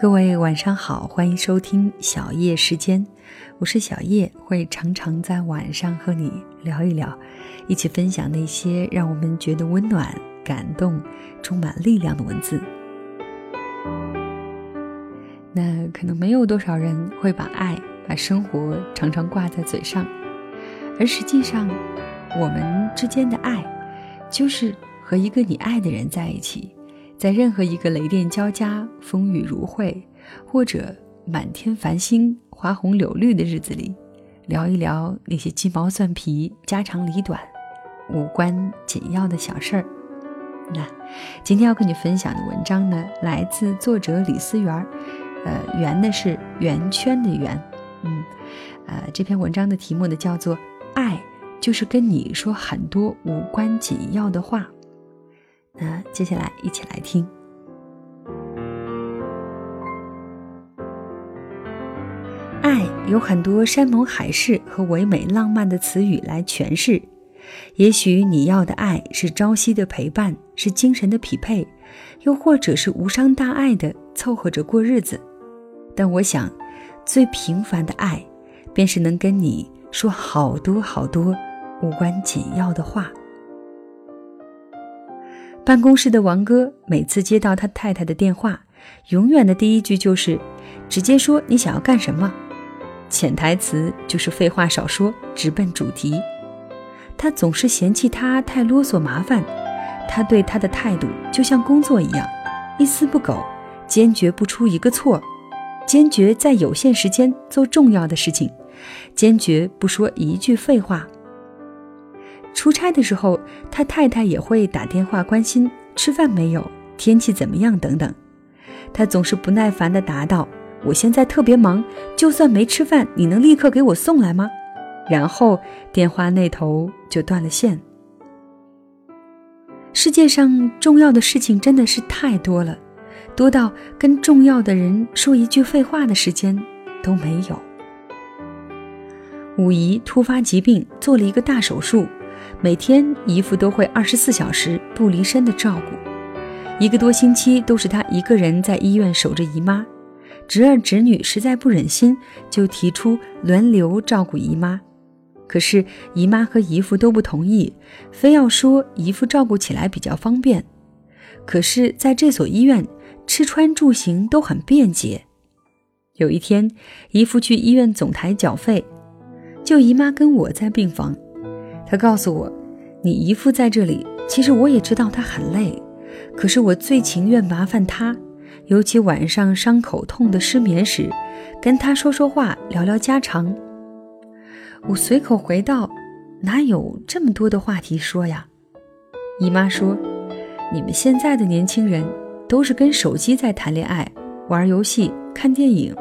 各位晚上好，欢迎收听小叶时间，我是小叶，会常常在晚上和你聊一聊，一起分享那些让我们觉得温暖、感动、充满力量的文字。那可能没有多少人会把爱、把生活常常挂在嘴上，而实际上，我们之间的爱，就是和一个你爱的人在一起。在任何一个雷电交加、风雨如晦，或者满天繁星、花红柳绿的日子里，聊一聊那些鸡毛蒜皮、家长里短、无关紧要的小事儿。那今天要跟你分享的文章呢，来自作者李思源，呃，圆的是圆圈的圆，嗯，呃，这篇文章的题目呢叫做《爱就是跟你说很多无关紧要的话》。那接下来一起来听。爱有很多山盟海誓和唯美浪漫的词语来诠释。也许你要的爱是朝夕的陪伴，是精神的匹配，又或者是无伤大碍的凑合着过日子。但我想，最平凡的爱，便是能跟你说好多好多无关紧要的话。办公室的王哥每次接到他太太的电话，永远的第一句就是：“直接说你想要干什么。”潜台词就是废话少说，直奔主题。他总是嫌弃他太啰嗦麻烦，他对他的态度就像工作一样，一丝不苟，坚决不出一个错，坚决在有限时间做重要的事情，坚决不说一句废话。出差的时候，他太太也会打电话关心吃饭没有、天气怎么样等等。他总是不耐烦地答道：“我现在特别忙，就算没吃饭，你能立刻给我送来吗？”然后电话那头就断了线。世界上重要的事情真的是太多了，多到跟重要的人说一句废话的时间都没有。五姨突发疾病，做了一个大手术。每天姨父都会二十四小时不离身的照顾，一个多星期都是他一个人在医院守着姨妈。侄儿侄女实在不忍心，就提出轮流照顾姨妈。可是姨妈和姨父都不同意，非要说姨父照顾起来比较方便。可是在这所医院，吃穿住行都很便捷。有一天，姨父去医院总台缴费，就姨妈跟我在病房。他告诉我：“你姨父在这里，其实我也知道他很累，可是我最情愿麻烦他，尤其晚上伤口痛的失眠时，跟他说说话，聊聊家常。”我随口回道：“哪有这么多的话题说呀？”姨妈说：“你们现在的年轻人都是跟手机在谈恋爱、玩游戏、看电影，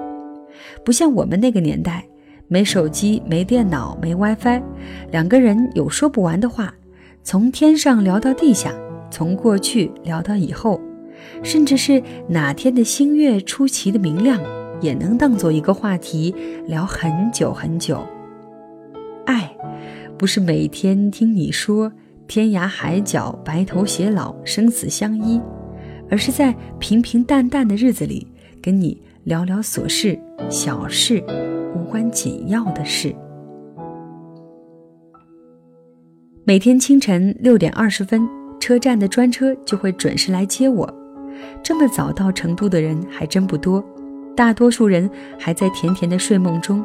不像我们那个年代。”没手机，没电脑，没 WiFi，两个人有说不完的话，从天上聊到地下，从过去聊到以后，甚至是哪天的星月出奇的明亮，也能当做一个话题聊很久很久。爱，不是每天听你说天涯海角、白头偕老、生死相依，而是在平平淡淡的日子里，跟你聊聊琐事、小事。无关紧要的事。每天清晨六点二十分，车站的专车就会准时来接我。这么早到成都的人还真不多，大多数人还在甜甜的睡梦中。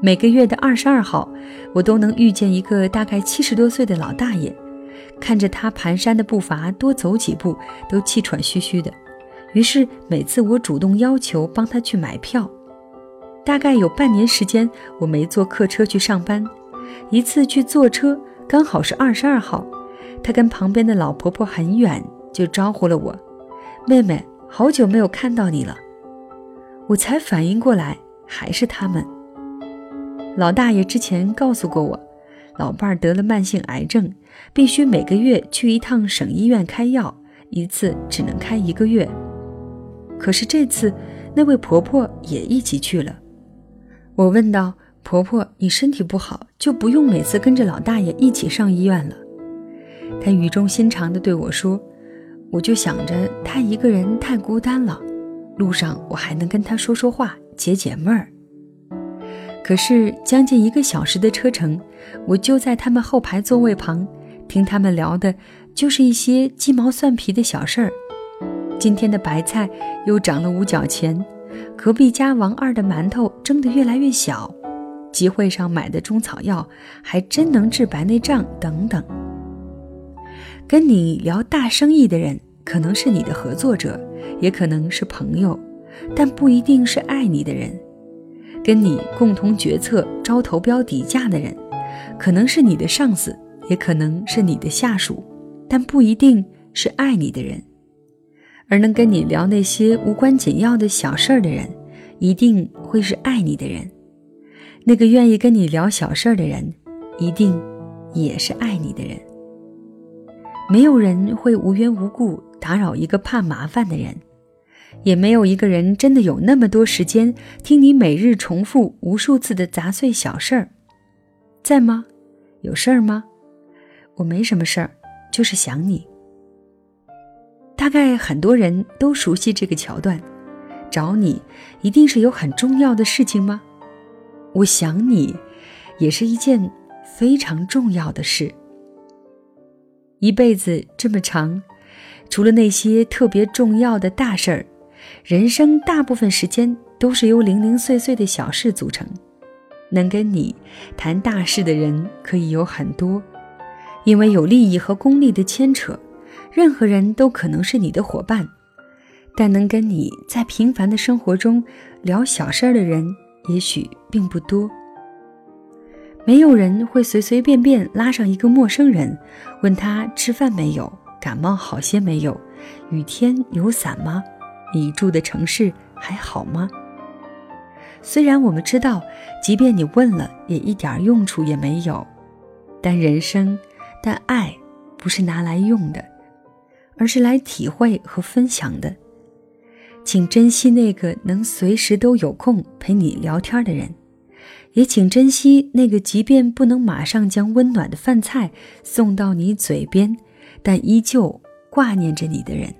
每个月的二十二号，我都能遇见一个大概七十多岁的老大爷，看着他蹒跚的步伐，多走几步都气喘吁吁的。于是每次我主动要求帮他去买票。大概有半年时间，我没坐客车去上班。一次去坐车，刚好是二十二号。他跟旁边的老婆婆很远，就招呼了我：“妹妹，好久没有看到你了。”我才反应过来，还是他们。老大爷之前告诉过我，老伴儿得了慢性癌症，必须每个月去一趟省医院开药，一次只能开一个月。可是这次，那位婆婆也一起去了。我问道：“婆婆，你身体不好，就不用每次跟着老大爷一起上医院了。”她语重心长地对我说：“我就想着他一个人太孤单了，路上我还能跟他说说话，解解闷儿。可是将近一个小时的车程，我就在他们后排座位旁，听他们聊的，就是一些鸡毛蒜皮的小事儿。今天的白菜又涨了五角钱，隔壁家王二的馒头蒸得越来越小，集会上买的中草药还真能治白内障等等。跟你聊大生意的人，可能是你的合作者，也可能是朋友，但不一定是爱你的人。跟你共同决策、招投标底价的人，可能是你的上司，也可能是你的下属，但不一定是爱你的人。而能跟你聊那些无关紧要的小事儿的人，一定会是爱你的人。那个愿意跟你聊小事儿的人，一定也是爱你的人。没有人会无缘无故打扰一个怕麻烦的人，也没有一个人真的有那么多时间听你每日重复无数次的杂碎小事儿。在吗？有事儿吗？我没什么事儿，就是想你。大概很多人都熟悉这个桥段，找你一定是有很重要的事情吗？我想你，也是一件非常重要的事。一辈子这么长，除了那些特别重要的大事儿，人生大部分时间都是由零零碎碎的小事组成。能跟你谈大事的人可以有很多，因为有利益和功利的牵扯，任何人都可能是你的伙伴。但能跟你在平凡的生活中聊小事儿的人，也许并不多。没有人会随随便便拉上一个陌生人，问他吃饭没有，感冒好些没有，雨天有伞吗？你住的城市还好吗？虽然我们知道，即便你问了，也一点用处也没有。但人生，但爱，不是拿来用的，而是来体会和分享的。请珍惜那个能随时都有空陪你聊天的人。也请珍惜那个即便不能马上将温暖的饭菜送到你嘴边，但依旧挂念着你的人。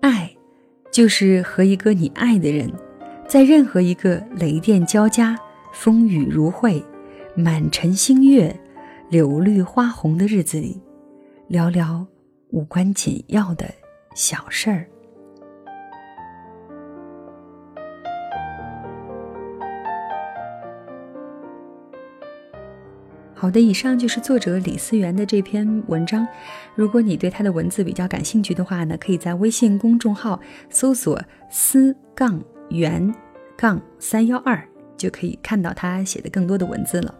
爱，就是和一个你爱的人，在任何一个雷电交加、风雨如晦、满城星月、柳绿花红的日子里，聊聊无关紧要的小事儿。好的，以上就是作者李思源的这篇文章。如果你对他的文字比较感兴趣的话呢，可以在微信公众号搜索“思杠源杠三幺二”，就可以看到他写的更多的文字了。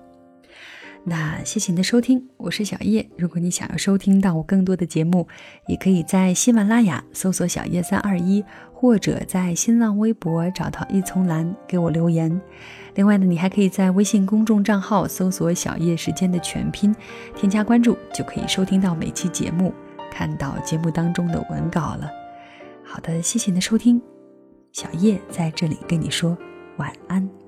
那谢谢你的收听，我是小叶。如果你想要收听到我更多的节目，也可以在喜马拉雅搜索“小叶三二一”，或者在新浪微博找到一丛蓝给我留言。另外呢，你还可以在微信公众账号搜索“小叶时间”的全拼，添加关注，就可以收听到每期节目，看到节目当中的文稿了。好的，谢谢你的收听，小叶在这里跟你说晚安。